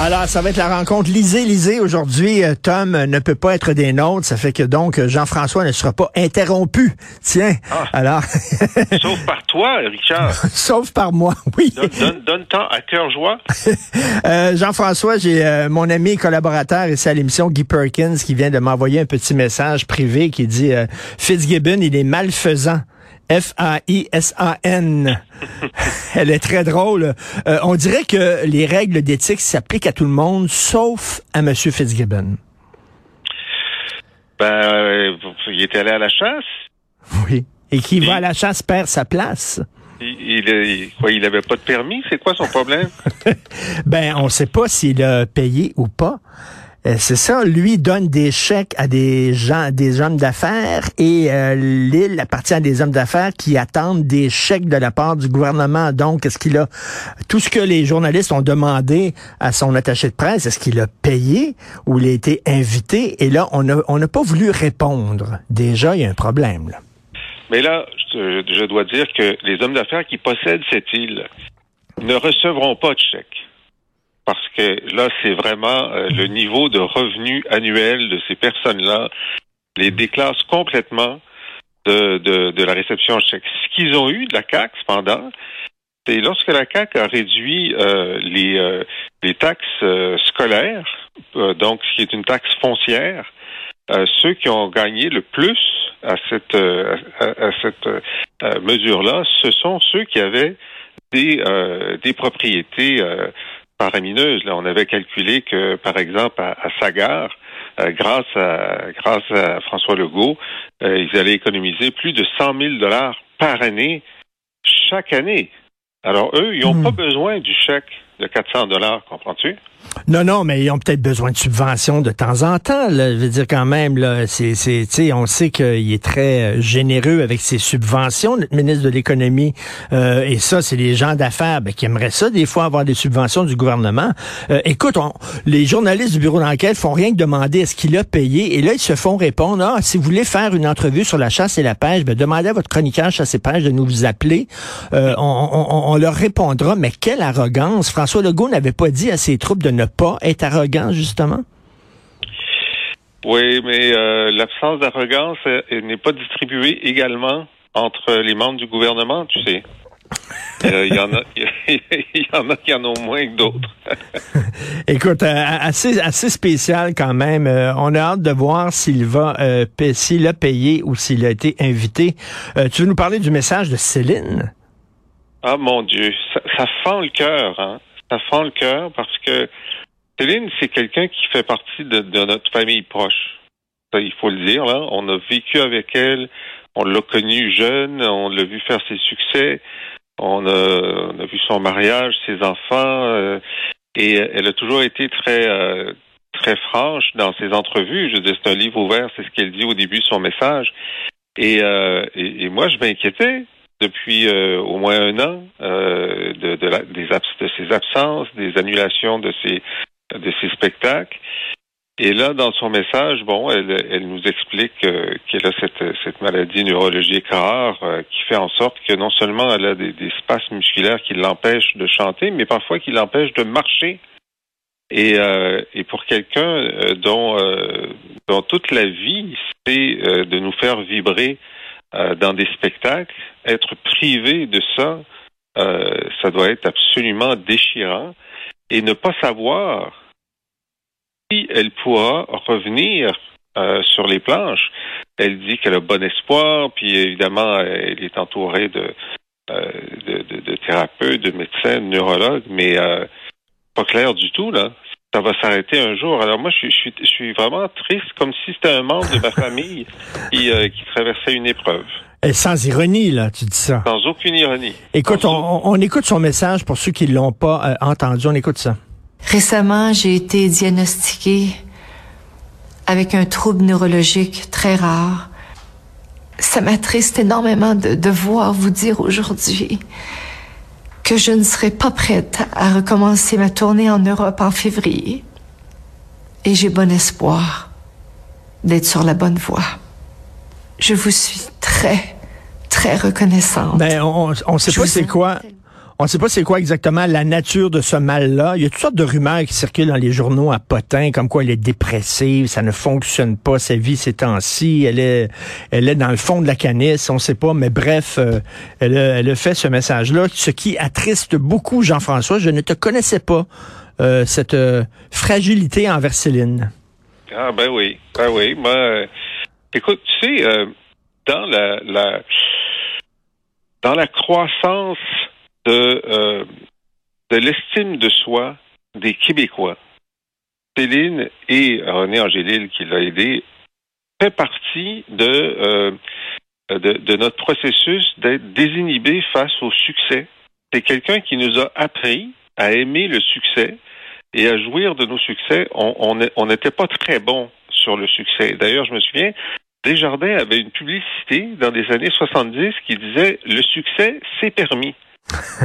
Alors, ça va être la rencontre Lisée, Lisée. Aujourd'hui, euh, Tom ne peut pas être des nôtres. Ça fait que donc Jean-François ne sera pas interrompu. Tiens, Ah. alors... Sauf par toi, Richard. Sauf par moi, oui. Donne, donne, donne temps à cœur joie. Euh, Jean-François, j'ai euh, mon ami et collaborateur ici à l'émission, Guy Perkins, qui vient de m'envoyer un petit message privé qui dit euh, Fitzgibbon, il est malfaisant. F-A-I-S-A-N. Elle est très drôle. Euh, on dirait que les règles d'éthique s'appliquent à tout le monde, sauf à M. Fitzgibbon. Ben, euh, il était allé à la chasse. Oui. Et qui va à la chasse perd sa place. Il, il, il- quoi, il avait pas de permis? C'est quoi son problème? Ben, on sait pas s'il a payé ou pas. Euh, c'est ça, lui donne des chèques à des gens, des hommes d'affaires et euh, l'île appartient à des hommes d'affaires qui attendent des chèques de la part du gouvernement. Donc, est-ce qu'il a tout ce que les journalistes ont demandé à son attaché de presse, est-ce qu'il a payé ou il a été invité? Et là, on n'a pas voulu répondre. Déjà, il y a un problème. Mais là, je, je dois dire que les hommes d'affaires qui possèdent cette île ne recevront pas de chèque. Parce que là, c'est vraiment euh, le niveau de revenu annuel de ces personnes-là les déclasse complètement de, de, de la réception de chèques. Ce qu'ils ont eu de la CAC, cependant, c'est lorsque la CAC a réduit euh, les, euh, les taxes euh, scolaires, euh, donc ce qui est une taxe foncière, euh, ceux qui ont gagné le plus à cette, euh, à, à cette euh, mesure-là, ce sont ceux qui avaient des, euh, des propriétés euh, Là, on avait calculé que, par exemple, à, à Sagar, euh, grâce à grâce à François Legault, euh, ils allaient économiser plus de 100 000 dollars par année chaque année. Alors eux, ils n'ont Hmm. pas besoin du chèque de 400 dollars, comprends-tu? Non, non, mais ils ont peut-être besoin de subventions de temps en temps. Je veux dire quand même, là, c'est, c'est, on sait qu'il est très euh, généreux avec ses subventions, notre ministre de l'économie. Euh, et ça, c'est les gens d'affaires ben, qui aimeraient ça des fois avoir des subventions du gouvernement. Euh, écoute, on- les journalistes du bureau d'enquête font rien que demander est-ce qu'il a payé. Et là, ils se font répondre ah, si vous voulez faire une entrevue sur la chasse et la pêche, ben, demandez à votre chroniqueur chasse et pêche de nous vous appeler. Euh, on, on- on leur répondra. Mais quelle arrogance Legault n'avait pas dit à ses troupes de ne pas être arrogant, justement? Oui, mais euh, l'absence d'arrogance euh, n'est pas distribuée également entre les membres du gouvernement, tu sais. Euh, Il y en a, il y en a qui en ont moins que d'autres. Écoute, euh, assez, assez spécial quand même. Euh, on a hâte de voir s'il va, s'il a payé ou s'il a été invité. Tu veux nous parler du message de Céline? Ah mon Dieu, ça, ça fend le cœur, hein. Ça fend le cœur parce que Céline, c'est quelqu'un qui fait partie de, notre famille proche. Ça, il faut le dire, là. On a vécu avec elle, on l'a connue jeune, on l'a vu faire ses succès, on a, on a vu son mariage, ses enfants, euh, et elle a toujours été très euh, très franche dans ses entrevues. Je dire, c'est un livre ouvert, c'est ce qu'elle dit au début son message. Et, euh, et, et moi, je m'inquiétais depuis euh, au moins un an euh, de, ses absences, des annulations de ses spectacles. Et là, dans son message, bon, elle, nous explique euh, qu'elle a cette, maladie neurologique rare qui fait en sorte que non seulement elle a des, des spasmes musculaires qui l'empêchent de chanter, mais parfois qui l'empêchent de marcher. Et, pour quelqu'un dont, toute la vie, c'est de nous faire vibrer euh, dans des spectacles, être privé de ça, euh, ça doit être absolument déchirant. Et ne pas savoir si elle pourra revenir euh, sur les planches. Elle dit qu'elle a bon espoir, puis évidemment, elle est entourée de, de, de, thérapeutes, de médecins, de neurologues, mais pas clair du tout, là. Ça va s'arrêter un jour. Alors moi, je suis, je suis, je suis vraiment triste, comme si c'était un membre de ma famille qui, euh, qui traversait une épreuve. Et sans ironie, là, tu dis ça. Sans aucune ironie. Écoute, Sans on, on- on écoute son message pour ceux qui ne l'ont pas euh, entendu. On écoute ça. Récemment, j'ai été diagnostiquée avec un trouble neurologique très rare. Ça m'attriste énormément de devoir vous dire aujourd'hui que je ne serai pas prête à recommencer ma tournée en Europe en février. Et j'ai bon espoir d'être sur la bonne voie. Je vous suis très, très reconnaissante. Ben, on ne sait pas c'est quoi. On ne sait pas c'est quoi exactement la nature de ce mal-là. Il y a toutes sortes de rumeurs qui circulent dans les journaux à Potin, comme quoi elle est dépressive, ça ne fonctionne pas, sa vie ces temps-ci, elle est, elle est dans le fond de la canisse, on ne sait pas, mais bref, euh, elle, a, fait ce message-là, ce qui attriste beaucoup Jean-François. Je ne te connaissais pas, euh, cette euh, fragilité envers Céline. Ah ben oui, ben oui. Moi, écoute, tu sais, dans dans la croissance de, euh, de l'estime de soi des Québécois. Céline et René Angélil, qui l'a aidé, fait partie de, euh, de, de, notre processus d'être désinhibé face au succès. C'est quelqu'un qui nous a appris à aimer le succès et à jouir de nos succès. On n'était pas très bon sur le succès. D'ailleurs, je me souviens, Desjardins avait une publicité dans les années 70 qui disait Le succès, c'est permis.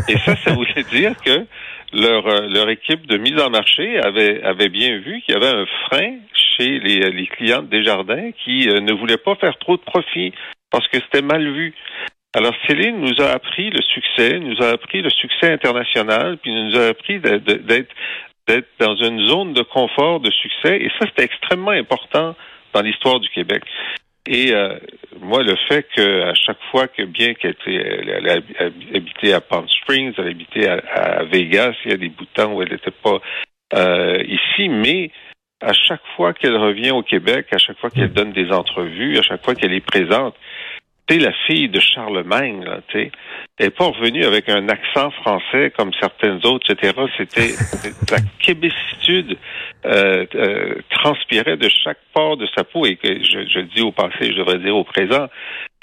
Et ça, ça voulait dire que leur, euh, leur équipe de mise en marché avait, avait bien vu qu'il y avait un frein chez les, les clients de Desjardins qui euh, ne voulaient pas faire trop de profit parce que c'était mal vu. Alors Céline nous a appris le succès, nous a appris le succès international, puis nous a appris d'être d'être dans une zone de confort, de succès, et ça c'était extrêmement important dans l'histoire du Québec. Et euh, moi, le fait qu'à chaque fois que bien qu'elle elle, habitait à Palm Springs, elle habitait à, à, Vegas, il y a des bouts de temps où elle n'était pas euh, ici, mais à chaque fois qu'elle revient au Québec, à chaque fois qu'elle donne des entrevues, à chaque fois qu'elle est présente, tu la fille de Charlemagne, là, tu n'est pas revenue avec un accent français comme certaines autres, etc. C'était la québécitude euh, euh, transpirait de chaque pore de sa peau et que je, je dis au passé, je devrais dire au présent.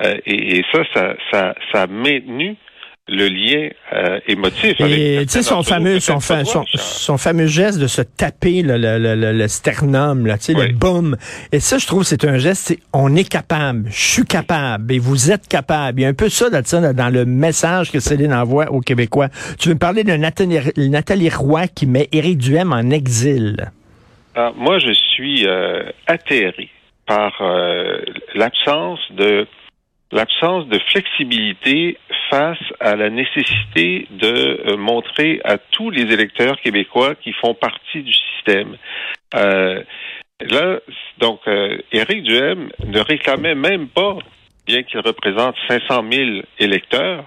Euh, et, et, ça, ça, ça, ça a maintenu le lien euh, émotif. Et tu sais son fameux son, son, son, fameux geste de se taper le, le, le, le sternum là, tu sais le boum. Et ça je trouve c'est un geste on est capable, je suis capable et vous êtes capable. Il y a un peu ça là, dans le message que Céline envoie aux Québécois. Tu veux me parler de Nathalie, Nathalie Roy qui met Éric Duhem en exil? Ah, moi je suis euh, atterré par euh, l'absence de l'absence de flexibilité face à la nécessité de euh, montrer à tous les électeurs québécois qui font partie du système. Euh, là, donc, euh, Éric Duhem ne réclamait même pas, bien qu'il représente 500 000 électeurs,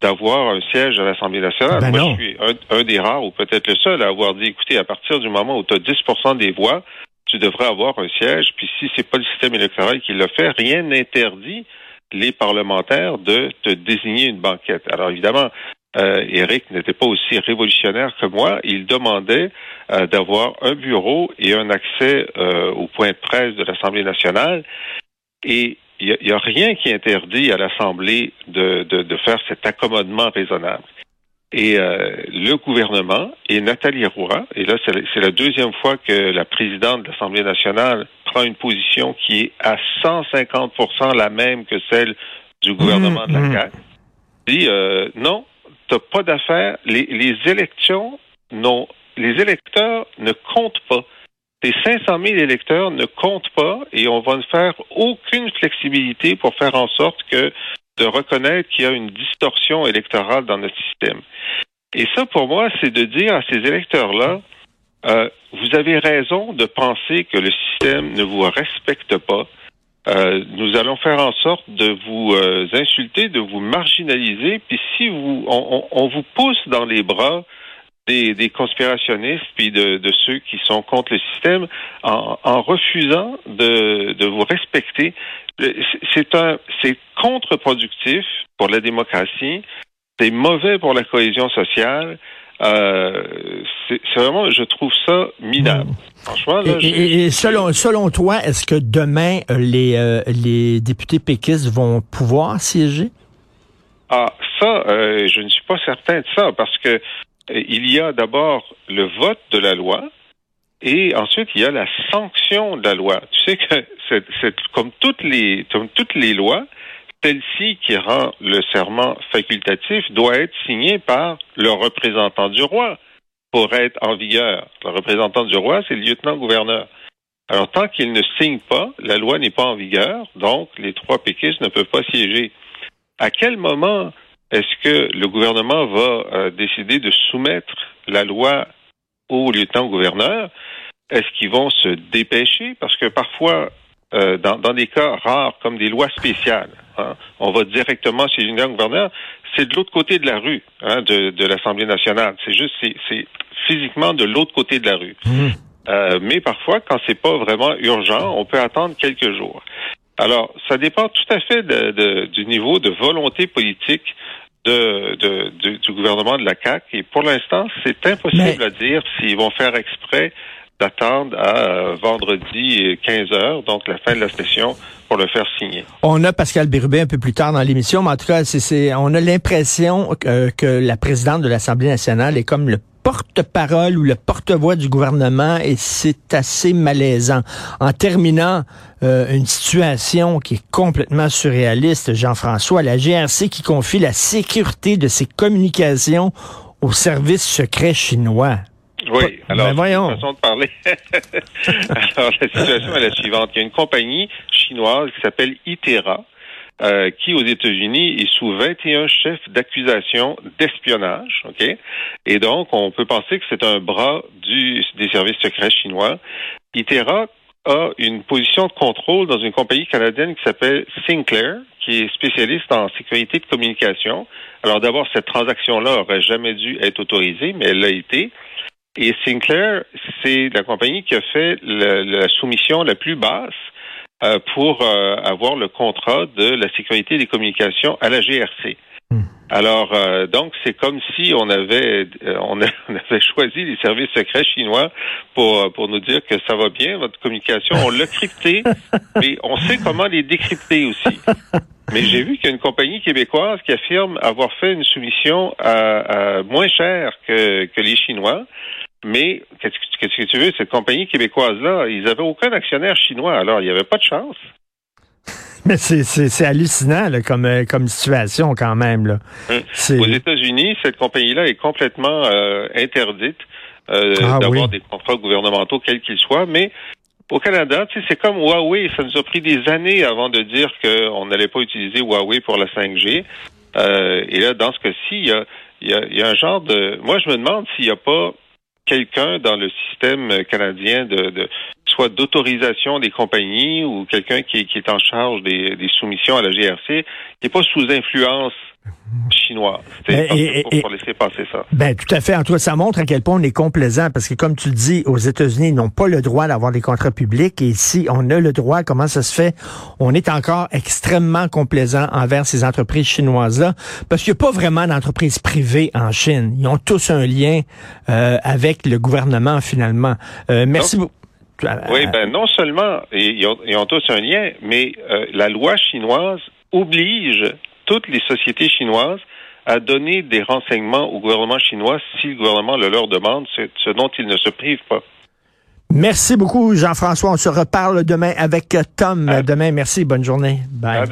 d'avoir un siège à l'Assemblée nationale. Ben Moi, je suis un, des rares, ou peut-être le seul, à avoir dit, écoutez, à partir du moment où tu as 10% des voix, tu devrais avoir un siège, puis si c'est pas le système électoral qui le fait, rien n'interdit les parlementaires de te désigner une banquette. Alors évidemment, euh, Eric n'était pas aussi révolutionnaire que moi. Il demandait euh, d'avoir un bureau et un accès euh, au point de presse de l'Assemblée nationale. Et il n'y a, a, rien qui interdit à l'Assemblée de, de, de, faire cet accommodement raisonnable. Et euh, le gouvernement et Nathalie Roy, et là c'est la deuxième fois que la présidente de l'Assemblée nationale prend une position qui est à 150% la même que celle du gouvernement de la mmh, mmh. CAQ, dit euh, non, t'as pas d'affaires. Les, les élections, non, les électeurs ne comptent pas. Ces 500 000 électeurs ne comptent pas et on va ne faire aucune flexibilité pour faire en sorte que de reconnaître qu'il y a une distorsion électorale dans notre système. Et ça, pour moi, c'est de dire à ces électeurs-là, euh, vous avez raison de penser que le système ne vous respecte pas. Euh, nous allons faire en sorte de vous euh, insulter, de vous marginaliser, puis si vous, on, on, vous pousse dans les bras des, des conspirationnistes puis de, de, ceux qui sont contre le système en, en refusant de, de vous respecter. C'est un, c'est contre-productif pour la démocratie. C'est mauvais pour la cohésion sociale. Euh, c'est vraiment, je trouve ça minable. Hmm. Franchement, là, et, et, selon, selon toi, est-ce que demain les euh, les députés péquistes vont pouvoir siéger? Ah, ça, euh, je ne suis pas certain de ça parce que euh, il y a d'abord le vote de la loi et ensuite il y a la sanction de la loi. Tu sais que c'est comme toutes les comme toutes les lois, celle-ci qui rend le serment facultatif doit être signée par le représentant du roi pour être en vigueur. Le représentant du roi, c'est le lieutenant-gouverneur. Alors, tant qu'ils ne signent pas, la loi n'est pas en vigueur, donc les trois péquistes ne peuvent pas siéger. À quel moment est-ce que le gouvernement va euh, décider de soumettre la loi au lieutenant-gouverneur? Est-ce qu'ils vont se dépêcher? Parce que parfois, euh, dans, dans, des cas rares comme des lois spéciales, hein, on va directement chez le lieutenant-gouverneur. C'est de l'autre côté de la rue hein, de, de l'Assemblée nationale. C'est juste, c'est physiquement de l'autre côté de la rue. Mmh. Euh, mais parfois, quand c'est pas vraiment urgent, on peut attendre quelques jours. Alors, ça dépend tout à fait de, de, du niveau de volonté politique de, de, du gouvernement de la CAC. Et pour l'instant, c'est impossible à dire s'ils vont faire exprès d'attendre à euh, vendredi 15 heures, donc la fin de la session, pour le faire signer. On a Pascal Bérubé un peu plus tard dans l'émission, mais en tout cas, c'est, on a l'impression que, que la présidente de l'Assemblée nationale est comme le porte-parole ou le porte-voix du gouvernement et c'est assez malaisant. En terminant, euh, une situation qui est complètement surréaliste, Jean-François, la GRC qui confie la sécurité de ses communications au service secret chinois. Oui, alors, ben voyons. façon de parler. alors, la situation est la suivante. Il y a une compagnie chinoise qui s'appelle Itera, euh, qui aux États-Unis est sous 21 chefs d'accusation d'espionnage, ok? Et donc on peut penser que c'est un bras du, des services secrets chinois. Itera a une position de contrôle dans une compagnie canadienne qui s'appelle Sinclair, qui est spécialiste en sécurité de communication. Alors d'abord, cette transaction-là aurait jamais dû être autorisée, mais elle l'a été. Et Sinclair, c'est la compagnie qui a fait la soumission la plus basse euh, pour euh, avoir le contrat de la sécurité des communications à la GRC. Hmm. Alors, euh, donc, c'est comme si on avait, on, avait choisi les services secrets chinois pour pour nous dire que ça va bien votre communication. On l'a crypté, mais on sait comment les décrypter aussi. Mais j'ai vu qu'il y a une compagnie québécoise qui affirme avoir fait une soumission à, moins chère que, que les Chinois. Mais qu'est-ce que tu veux, cette compagnie québécoise-là, ils n'avaient aucun actionnaire chinois, alors il n'y avait pas de chance. Mais c'est hallucinant comme, euh, comme situation quand même. Là. Hum. Aux États-Unis, cette compagnie-là est complètement euh, interdite euh, ah d'avoir des contrats gouvernementaux, quels qu'ils soient, mais au Canada, c'est comme Huawei. Ça nous a pris des années avant de dire qu'on n'allait pas utiliser Huawei pour la 5G. et là, dans ce cas-ci, il y a, y, a, y a un genre de... Moi, je me demande s'il n'y a pas quelqu'un dans le système canadien de, de soit d'autorisation des compagnies ou quelqu'un qui, est en charge des, des soumissions à la GRC qui n'est pas sous influence chinois. Et, pour, laisser passer ça. Ben, tout à fait. En tout cas, ça montre à quel point on est complaisant parce que, comme tu le dis, aux États-Unis, ils n'ont pas le droit d'avoir des contrats publics et ici, on a le droit. Comment ça se fait? On est encore extrêmement complaisant envers ces entreprises chinoises-là parce qu'il n'y a pas vraiment d'entreprises privées en Chine. Ils ont tous un lien euh, avec le gouvernement, finalement. Euh, merci beaucoup. Oui, ben non seulement ils ont, ils ont tous un lien, mais euh, la loi chinoise oblige toutes les sociétés chinoises à donner des renseignements au gouvernement chinois si le gouvernement le leur demande, ce dont ils ne se privent pas. Merci beaucoup, Jean-François. On se reparle demain avec Tom. Demain, merci. Bonne journée. Bye.